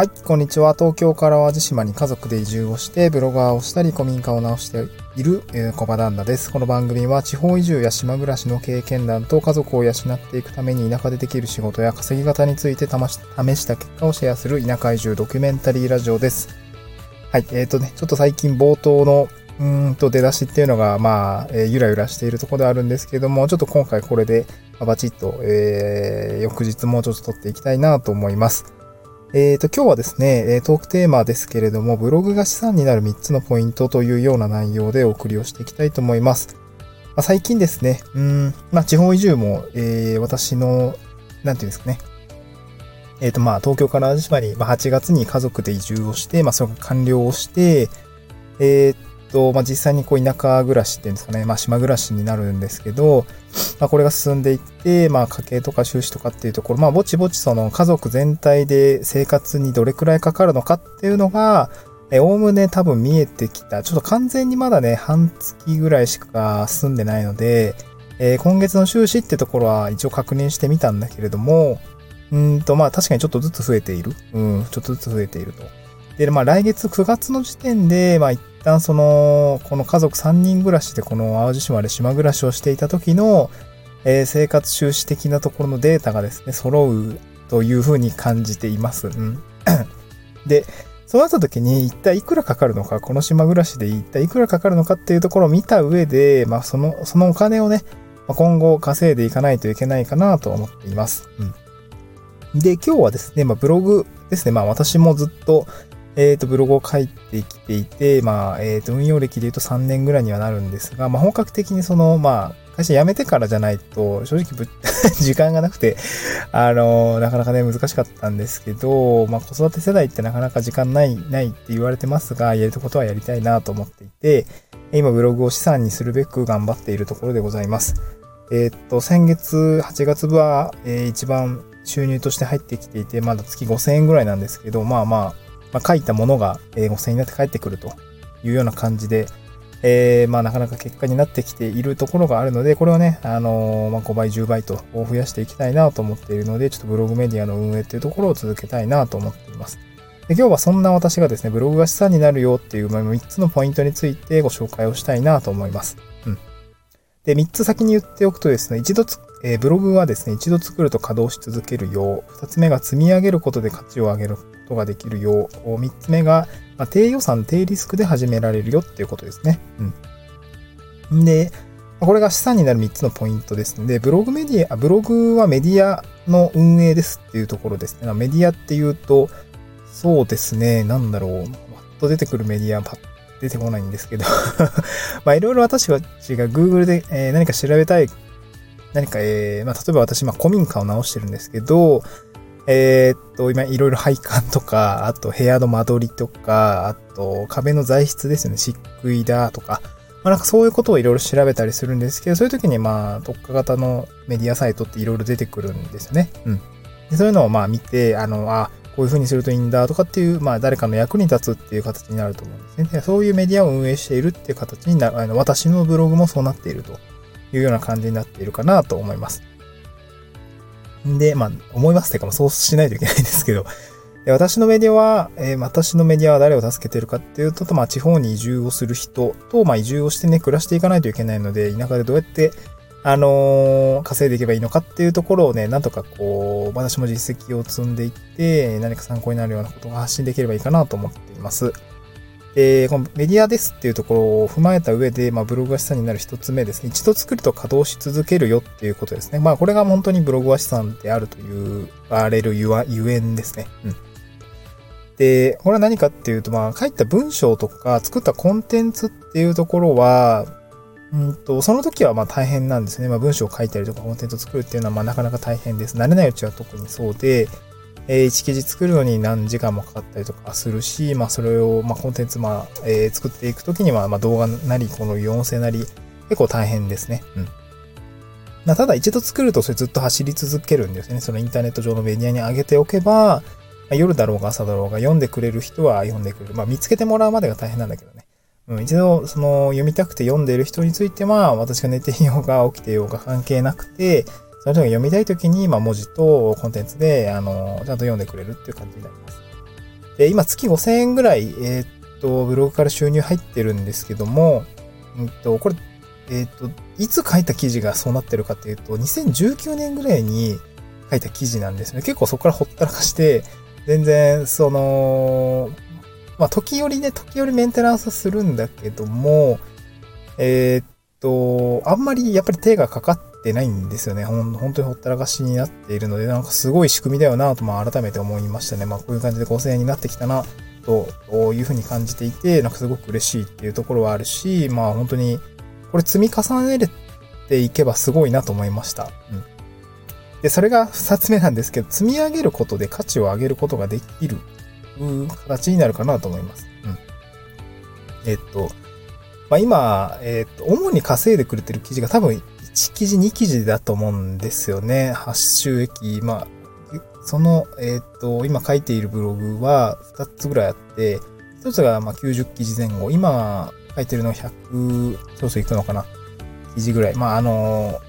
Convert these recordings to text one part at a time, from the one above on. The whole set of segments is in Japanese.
はい、こんにちは。東京から淡路島に家族で移住をして、ブロガーをしたり、古民家を直している、えー、小場旦那です。この番組は地方移住や島暮らしの経験談と家族を養っていくために田舎でできる仕事や稼ぎ方について試した結果をシェアする田舎移住ドキュメンタリーラジオです。はい、えっ、ー、とね、ちょっと最近冒頭のうんと出だしっていうのが、まあ、えー、ゆらゆらしているところであるんですけども、ちょっと今回これでバチッと、えー、翌日もうちょっと撮っていきたいなと思います。えっ、ー、と、今日はですね、トークテーマですけれども、ブログが資産になる3つのポイントというような内容でお送りをしていきたいと思います。まあ、最近ですね、うん、まあ、地方移住も、えー、私の、なんていうんですかね、えっ、ー、と、まあ、東京から淡路島に、まあ、8月に家族で移住をして、まあ、それが完了をして、えー、と、まあ、実際にこう田舎暮らしっていうんですかね、まあ、島暮らしになるんですけど、まあ、これが進んでいって、まあ、家計とか収支とかっていうところ、まあ、ぼちぼちその家族全体で生活にどれくらいかかるのかっていうのが、え、おおむね多分見えてきた。ちょっと完全にまだね、半月ぐらいしか進んでないので、えー、今月の収支ってところは一応確認してみたんだけれども、うんと、まあ確かにちょっとずつ増えている。うん、ちょっとずつ増えていると。で、まあ来月9月の時点で、まあ一旦その、この家族3人暮らしでこの淡路島で島暮らしをしていた時の、えー、生活収支的なところのデータがですね、揃うというふうに感じています。うん。で、そうなった時に一体いくらかかるのか、この島暮らしで一体いくらかかるのかっていうところを見た上で、まあその、そのお金をね、今後稼いでいかないといけないかなと思っています。うん。で、今日はですね、まあブログですね、まあ私もずっと、えっ、ー、と、ブログを書いてきていて、まあ、えっ、ー、と、運用歴で言うと3年ぐらいにはなるんですが、まあ、本格的にその、まあ、会社辞めてからじゃないと、正直ぶ 時間がなくて、あの、なかなかね、難しかったんですけど、まあ、子育て世代ってなかなか時間ない、ないって言われてますが、やることはやりたいなと思っていて、今、ブログを資産にするべく頑張っているところでございます。えっ、と、先月、8月は、えー、一番収入として入ってきていて、まだ月5000円ぐらいなんですけど、まあまあ、まあ、書いたものが5000円になって帰ってくるというような感じで、えー、まあなかなか結果になってきているところがあるので、これをね、あのー、まあ、5倍、10倍と増やしていきたいなと思っているので、ちょっとブログメディアの運営っていうところを続けたいなと思っています。で今日はそんな私がですね、ブログが資産になるよっていう3つのポイントについてご紹介をしたいなと思います。うん。で、3つ先に言っておくとですね、一度つ、えー、ブログはですね、一度作ると稼働し続けるよう、2つ目が積み上げることで価値を上げることができるよう、3つ目が、まあ、低予算、低リスクで始められるよっていうことですね。うん。で、これが資産になる3つのポイントですので、ブログメディア、ブログはメディアの運営ですっていうところですね。メディアっていうと、そうですね、なんだろう、パッと出てくるメディア、パッ出てこないんですけど まあいろいろ私たちが Google で、えー、何か調べたい、何か、えー、まあ例えば私、まあ古民家を直してるんですけど、えー、っと、今いろいろ配管とか、あと部屋の間取りとか、あと壁の材質ですよね、漆喰だとか、まあなんかそういうことをいろいろ調べたりするんですけど、そういう時にまあ特化型のメディアサイトっていろいろ出てくるんですよね。うん。でそういうのをまあ見て、あの、あ、こういう風にするといいんだとかっていう、まあ誰かの役に立つっていう形になると思うんですね。そういうメディアを運営しているっていう形になる、あの私のブログもそうなっているというような感じになっているかなと思います。で、まあ、思いますっていうか、そうしないといけないんですけど、で私のメディアは、えー、私のメディアは誰を助けてるかっていうと、まあ、地方に移住をする人と、まあ、移住をしてね、暮らしていかないといけないので、田舎でどうやって、あのー、稼いでいけばいいのかっていうところをね、なんとかこう、私も実績を積んでいって、何か参考になるようなことが発信できればいいかなと思っています。で、このメディアですっていうところを踏まえた上で、まあ、ブログが資産になる一つ目ですね。一度作ると稼働し続けるよっていうことですね。まあ、これが本当にブログは資産であるという、あれるゆゆえんですね。うん。で、これは何かっていうと、まあ、書いた文章とか作ったコンテンツっていうところは、うんと、その時はまあ大変なんですね。まあ文章を書いたりとかコンテンツを作るっていうのはまあなかなか大変です。慣れないうちは特にそうで、えー、1記事作るのに何時間もかかったりとかするし、まあそれを、まあコンテンツ、まあ、えー、作っていくときには、まあ動画なり、この音声なり、結構大変ですね。うん。まあただ一度作るとそれずっと走り続けるんですね。そのインターネット上のメディアに上げておけば、まあ、夜だろうが朝だろうが読んでくれる人は読んでくれる。まあ見つけてもらうまでが大変なんだけどね。うん、一度、その、読みたくて読んでいる人については、私が寝ていようが起きていようが関係なくて、その人が読みたいときに、まあ、文字とコンテンツで、あの、ちゃんと読んでくれるっていう感じになります。で、今月5000円ぐらい、えー、っと、ブログから収入入ってるんですけども、うんと、これ、えー、っと、いつ書いた記事がそうなってるかっていうと、2019年ぐらいに書いた記事なんですね。結構そこからほったらかして、全然、その、まあ、時折ね、時折メンテナンスするんだけども、えー、っと、あんまりやっぱり手がかかってないんですよね。ほん本当にほったらかしになっているので、なんかすごい仕組みだよなと、まあ、改めて思いましたね。まあ、こういう感じで5000円になってきたな、というふうに感じていて、なんかすごく嬉しいっていうところはあるし、まあ本当に、これ積み重ねていけばすごいなと思いました。うん。で、それが二つ目なんですけど、積み上げることで価値を上げることができる、形になるかなと思います。うん。えっと、まあ、今、えっと、主に稼いでくれてる記事が多分1記事2記事だと思うんですよね。発収益。まあ、その、えっと、今書いているブログは2つぐらいあって、1つがまあ90記事前後。今書いてるの100、そろそろいくのかな記事ぐらい。まあ、あの、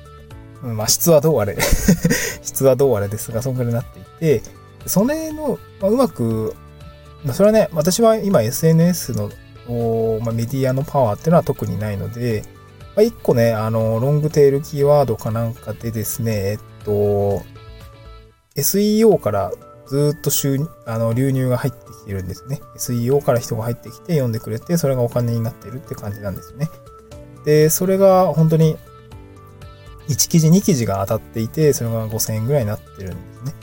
まあ、質はどうあれ 質はどうあれですが、そんぐらいになっていて、それの、まあ、うまく、まあ、それはね、私は今 SNS の、まあ、メディアのパワーっていうのは特にないので、まあ、一個ね、あの、ロングテールキーワードかなんかでですね、えっと、SEO からずっと収あの流入が入ってきてるんですね。SEO から人が入ってきて読んでくれて、それがお金になってるって感じなんですね。で、それが本当に1記事、2記事が当たっていて、それが5000円ぐらいになってるんですね。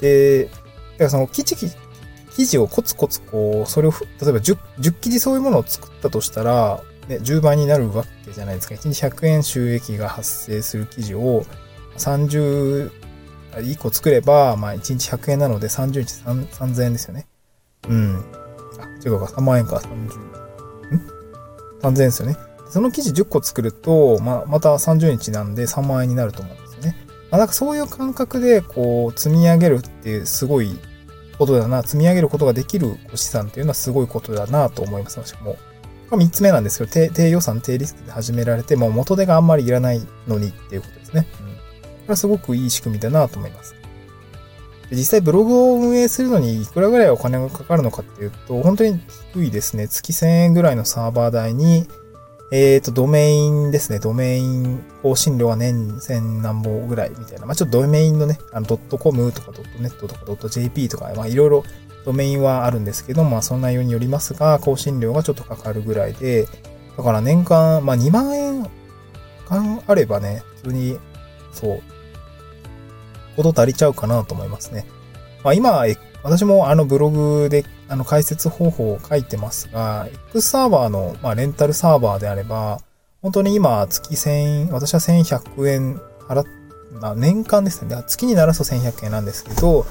で、だからその記事、記事をコツコツこう、それを、例えば 10, 10記事そういうものを作ったとしたら、ね、10倍になるわけじゃないですか。1日100円収益が発生する記事を30、1個作れば、まあ1日100円なので30日3000円ですよね。うん。あ、違うか、3万円か、30。ん ?3000 円ですよね。その記事10個作ると、まあ、また30日なんで3万円になると思うんですよね。まあ、なんかそういう感覚で、こう、積み上げるってすごいことだな、積み上げることができる資産っていうのはすごいことだなと思います。私も。まあ、3つ目なんですけど、低低予算、低リスクで始められて、もう元手があんまりいらないのにっていうことですね。うん。これはすごくいい仕組みだなと思います。で実際ブログを運営するのにいくらぐらいお金がかかるのかっていうと、本当に低いですね。月1000円ぐらいのサーバー代に、えっ、ー、と、ドメインですね。ドメイン更新料は年千何本ぐらいみたいな。まあ、ちょっとドメインのね、あの、ドットコムとかドットネットとかドット JP とか、まあ、いろいろドメインはあるんですけど、まあ、その内容によりますが、更新料がちょっとかかるぐらいで、だから年間、まあ、2万円間あればね、普通に、そう、こと足りちゃうかなと思いますね。まあ、今、私もあのブログであの解説方法を書いてますが、X サーバーの、まあ、レンタルサーバーであれば、本当に今月1000、私は1100円払っ、まあ、年間ですね。月にならすと1100円なんですけど、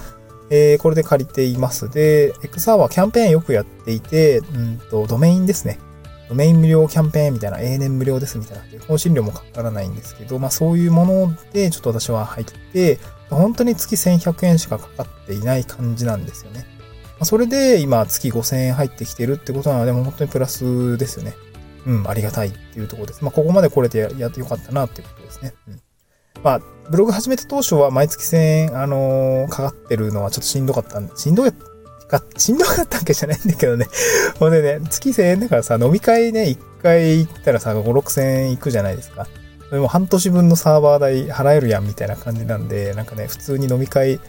えー、これで借りています。で、X サーバーキャンペーンよくやっていて、うんと、ドメインですね。ドメイン無料キャンペーンみたいな、永年無料ですみたいな、更新料もかからないんですけど、まあそういうものでちょっと私は入って、本当に月1100円しかかかっていない感じなんですよね。まそれで今月5000円入ってきてるってことなので、も本当にプラスですよね。うん、ありがたいっていうところです。まあ、ここまで来れてやってよかったなっていうことですね。うん。まあ、ブログ始めた当初は毎月1000円、あのー、かかってるのはちょっとしんどかったんで、しんどか、しんどかったわけじゃないんだけどね。ほんでね、月1000円だからさ、飲み会ね、1回行ったらさ、5、6000円行くじゃないですか。でも半年分のサーバー代払えるやんみたいな感じなんで、なんかね、普通に飲み会1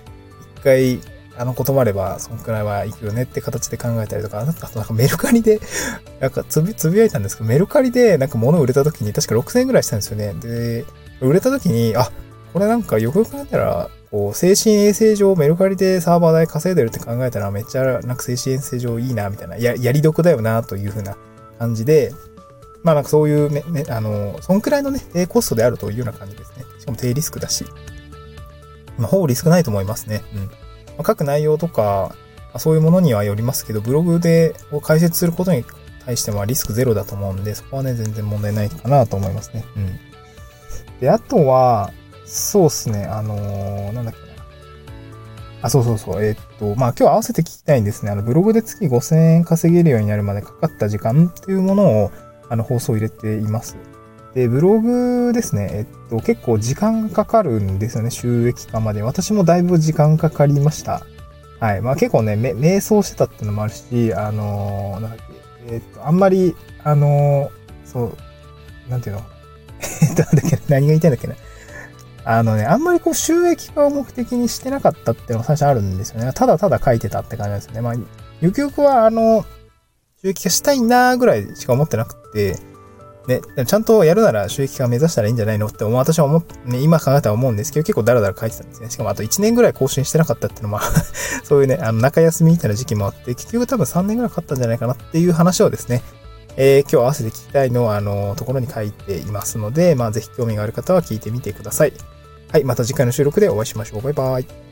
回あの断れば、そんくらいは行くよねって形で考えたりとか、あとなんかメルカリで、なんかつぶ、つぶやいたんですけど、メルカリでなんか物売れた時に確か6000円ぐらいしたんですよね。で、売れた時に、あ、これなんかよくよく考えたら、こう、精神衛生上メルカリでサーバー代稼いでるって考えたらめっちゃなんか精神衛生上いいな、みたいな、や、やり得だよな、というふうな感じで、まあなんかそういうね、ね、あの、そんくらいのね、低コストであるというような感じですね。しかも低リスクだし。まあ、ほぼリスクないと思いますね。うん。ま書く内容とか、そういうものにはよりますけど、ブログで解説することに対してはリスクゼロだと思うんで、そこはね、全然問題ないかなと思いますね。うん。で、あとは、そうっすね、あのー、なんだっけな。あ、そうそうそう。えー、っと、まあ今日合わせて聞きたいんですね。あの、ブログで月5000円稼げるようになるまでかかった時間っていうものを、あの、放送入れています。で、ブログですね、えっと、結構時間かかるんですよね、収益化まで。私もだいぶ時間かかりました。はい。まあ結構ね、め瞑想してたってのもあるし、あのーなんだっけ、えっと、あんまり、あのーそう、なんていうの？えっと、なんだっけ、何が言いたいんだっけな。あのね、あんまりこう収益化を目的にしてなかったっていうのが最初あるんですよね。ただただ書いてたって感じですね。まあ、ゆくゆくは、あの、収益化したいなーぐらいしか思ってなくて、ね、ちゃんとやるなら収益化目指したらいいんじゃないのって思う私は思っ、ね、今考えたら思うんですけど、結構ダラダラ書いてたんですね。しかもあと1年ぐらい更新してなかったっていうのも、そういうね、あの、中休みみたいな時期もあって、結局多分3年ぐらいかかったんじゃないかなっていう話をですね、えー今日合わせて聞きたいのを、あの、ところに書いていますので、まあ、ぜひ興味がある方は聞いてみてください。はい、また次回の収録でお会いしましょう。バイバイ。